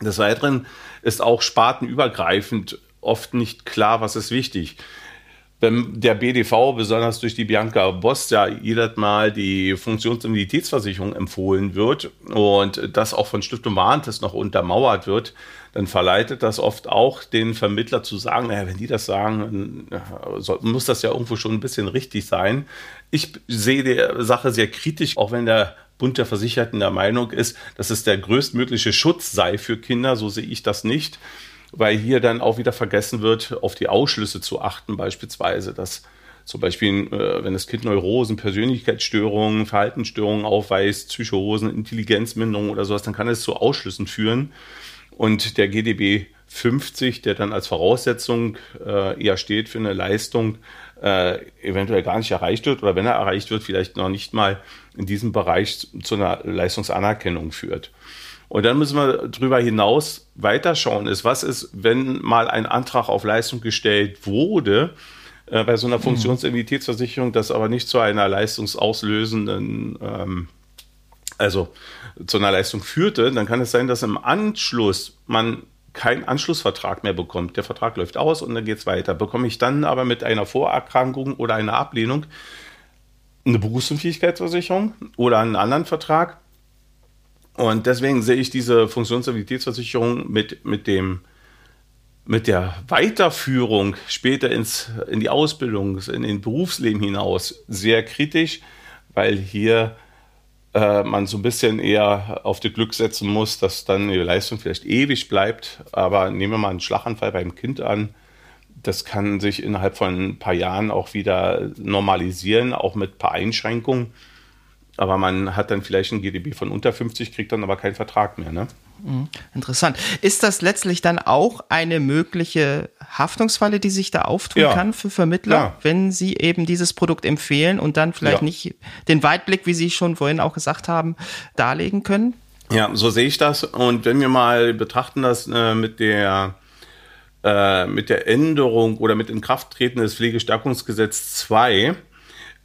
Des Weiteren ist auch spartenübergreifend oft nicht klar, was ist wichtig wenn der BDV, besonders durch die Bianca Boss, ja jedes Mal die Funktionsimmunitätsversicherung empfohlen wird und das auch von Stiftung Warentest noch untermauert wird, dann verleitet das oft auch den Vermittler zu sagen, naja, wenn die das sagen, muss das ja irgendwo schon ein bisschen richtig sein. Ich sehe die Sache sehr kritisch, auch wenn der Bund der Versicherten der Meinung ist, dass es der größtmögliche Schutz sei für Kinder, so sehe ich das nicht weil hier dann auch wieder vergessen wird, auf die Ausschlüsse zu achten, beispielsweise, dass zum Beispiel, äh, wenn das Kind Neurosen, Persönlichkeitsstörungen, Verhaltensstörungen aufweist, Psychosen, Intelligenzminderung oder sowas, dann kann es zu Ausschlüssen führen. Und der GDB 50, der dann als Voraussetzung äh, eher steht für eine Leistung, äh, eventuell gar nicht erreicht wird oder wenn er erreicht wird, vielleicht noch nicht mal in diesem Bereich zu einer Leistungsanerkennung führt. Und dann müssen wir darüber hinaus weiterschauen, ist, was ist, wenn mal ein Antrag auf Leistung gestellt wurde, äh, bei so einer mhm. Funktionsidentitätsversicherung, das aber nicht zu einer leistungsauslösenden, ähm, also zu einer Leistung führte, dann kann es sein, dass im Anschluss man keinen Anschlussvertrag mehr bekommt. Der Vertrag läuft aus und dann geht es weiter. Bekomme ich dann aber mit einer Vorerkrankung oder einer Ablehnung eine Berufsunfähigkeitsversicherung oder einen anderen Vertrag, und deswegen sehe ich diese Funktionsstabilitätsversicherung mit, mit dem mit der Weiterführung später ins, in die Ausbildung, in den Berufsleben hinaus sehr kritisch, weil hier äh, man so ein bisschen eher auf das Glück setzen muss, dass dann die Leistung vielleicht ewig bleibt. Aber nehmen wir mal einen Schlaganfall beim Kind an. Das kann sich innerhalb von ein paar Jahren auch wieder normalisieren, auch mit ein paar Einschränkungen aber man hat dann vielleicht ein GDB von unter 50, kriegt dann aber keinen Vertrag mehr. Ne? Mhm. Interessant. Ist das letztlich dann auch eine mögliche Haftungsfalle, die sich da auftun ja. kann für Vermittler, ja. wenn sie eben dieses Produkt empfehlen und dann vielleicht ja. nicht den Weitblick, wie Sie schon vorhin auch gesagt haben, darlegen können? Ja, so sehe ich das. Und wenn wir mal betrachten das äh, mit der äh, mit der Änderung oder mit Inkrafttreten des Pflegestärkungsgesetz 2,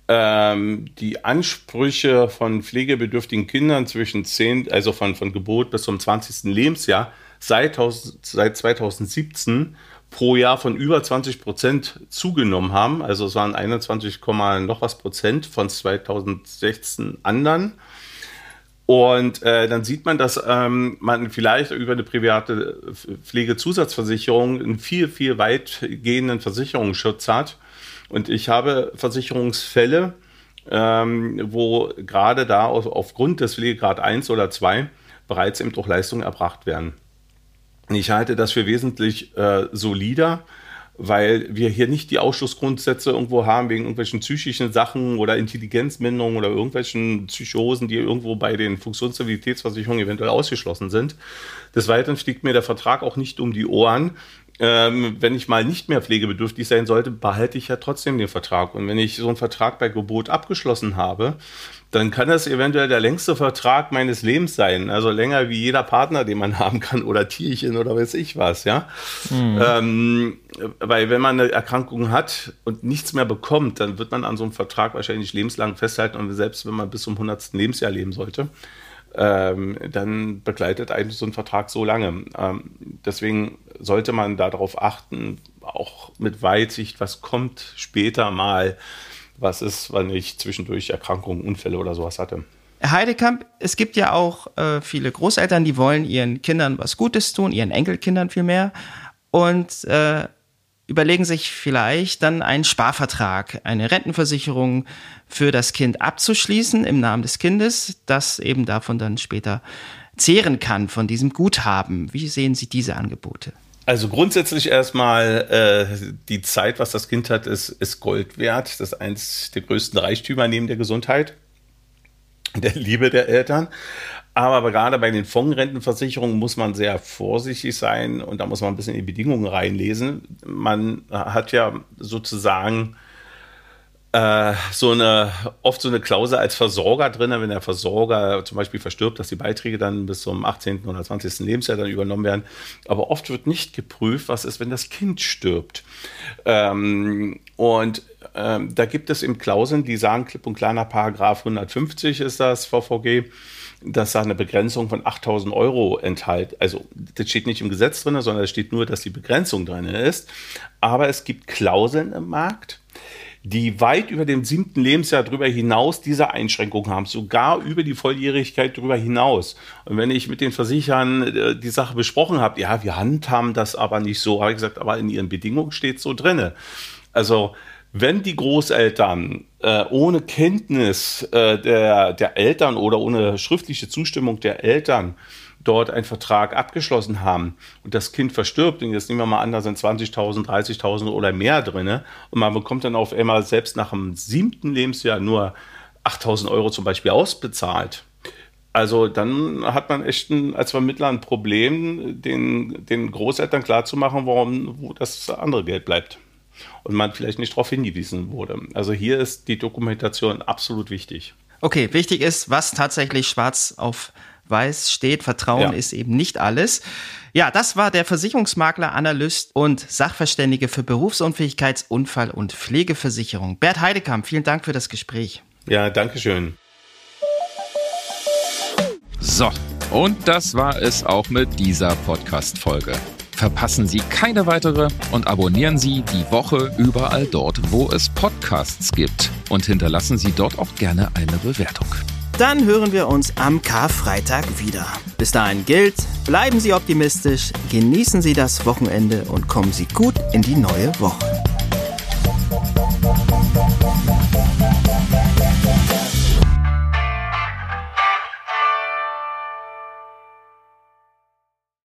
ähm, die Ansprüche von pflegebedürftigen Kindern zwischen 10, also von, von Geburt bis zum 20. Lebensjahr seit, seit 2017 pro Jahr von über 20 Prozent zugenommen haben. Also es waren 21, noch was Prozent von 2016 anderen. Und äh, dann sieht man, dass ähm, man vielleicht über eine private Pflegezusatzversicherung einen viel, viel weitgehenden Versicherungsschutz hat und ich habe Versicherungsfälle, ähm, wo gerade da auf, aufgrund des Pflegegrad 1 oder 2 bereits eben auch Leistungen erbracht werden. Ich halte das für wesentlich äh, solider, weil wir hier nicht die Ausschlussgrundsätze irgendwo haben wegen irgendwelchen psychischen Sachen oder Intelligenzminderungen oder irgendwelchen Psychosen, die irgendwo bei den Funktionsstabilitätsversicherungen eventuell ausgeschlossen sind. Des Weiteren fliegt mir der Vertrag auch nicht um die Ohren, ähm, wenn ich mal nicht mehr pflegebedürftig sein sollte, behalte ich ja trotzdem den Vertrag. Und wenn ich so einen Vertrag bei Gebot abgeschlossen habe, dann kann das eventuell der längste Vertrag meines Lebens sein. Also länger wie jeder Partner, den man *laughs* haben kann oder Tierchen oder weiß ich was, ja. Mhm. Ähm, weil wenn man eine Erkrankung hat und nichts mehr bekommt, dann wird man an so einem Vertrag wahrscheinlich lebenslang festhalten und selbst wenn man bis zum 100. Lebensjahr leben sollte, ähm, dann begleitet eigentlich so ein Vertrag so lange. Ähm, deswegen sollte man darauf achten, auch mit Weitsicht, was kommt später mal, was ist, wenn ich zwischendurch Erkrankungen, Unfälle oder sowas hatte. Herr Heidekamp, es gibt ja auch äh, viele Großeltern, die wollen ihren Kindern was Gutes tun, ihren Enkelkindern vielmehr. Und äh, überlegen sich vielleicht dann einen Sparvertrag, eine Rentenversicherung für das Kind abzuschließen im Namen des Kindes, das eben davon dann später zehren kann von diesem Guthaben. Wie sehen Sie diese Angebote? Also grundsätzlich erstmal äh, die Zeit, was das Kind hat, ist, ist Gold wert. Das ist eins der größten Reichtümer neben der Gesundheit, der Liebe der Eltern. Aber gerade bei den Fondsrentenversicherungen muss man sehr vorsichtig sein und da muss man ein bisschen in die Bedingungen reinlesen. Man hat ja sozusagen äh, so eine, oft so eine Klausel als Versorger drin, wenn der Versorger zum Beispiel verstirbt, dass die Beiträge dann bis zum 18. oder 20. Lebensjahr dann übernommen werden. Aber oft wird nicht geprüft, was ist, wenn das Kind stirbt. Ähm, und ähm, da gibt es eben Klauseln, die sagen klipp und klar nach Paragraph 150 ist das VVG, dass da eine Begrenzung von 8000 Euro enthält. Also das steht nicht im Gesetz drin, sondern es steht nur, dass die Begrenzung drin ist. Aber es gibt Klauseln im Markt, die weit über dem siebten Lebensjahr darüber hinaus diese Einschränkungen haben, sogar über die Volljährigkeit darüber hinaus. Und wenn ich mit den Versichern äh, die Sache besprochen habe, ja, wir handhaben das aber nicht so, habe ich gesagt, aber in ihren Bedingungen steht so drinne. Also wenn die Großeltern äh, ohne Kenntnis äh, der, der Eltern oder ohne schriftliche Zustimmung der Eltern dort einen Vertrag abgeschlossen haben und das Kind verstirbt, und jetzt nehmen wir mal an, da sind 20.000, 30.000 oder mehr drin, und man bekommt dann auf einmal selbst nach dem siebten Lebensjahr nur 8.000 Euro zum Beispiel ausbezahlt. Also dann hat man echt ein, als Vermittler ein Problem, den, den Großeltern klarzumachen, warum wo das andere Geld bleibt und man vielleicht nicht darauf hingewiesen wurde. Also hier ist die Dokumentation absolut wichtig. Okay, wichtig ist, was tatsächlich schwarz auf weiß steht. Vertrauen ja. ist eben nicht alles. Ja, das war der Versicherungsmakler, Analyst und Sachverständige für Berufsunfähigkeits-, Unfall- und Pflegeversicherung. Bert Heidekamp, vielen Dank für das Gespräch. Ja, danke schön. So, und das war es auch mit dieser Podcast-Folge. Verpassen Sie keine weitere und abonnieren Sie die Woche überall dort, wo es Podcasts gibt. Und hinterlassen Sie dort auch gerne eine Bewertung. Dann hören wir uns am Karfreitag wieder. Bis dahin gilt, bleiben Sie optimistisch, genießen Sie das Wochenende und kommen Sie gut in die neue Woche.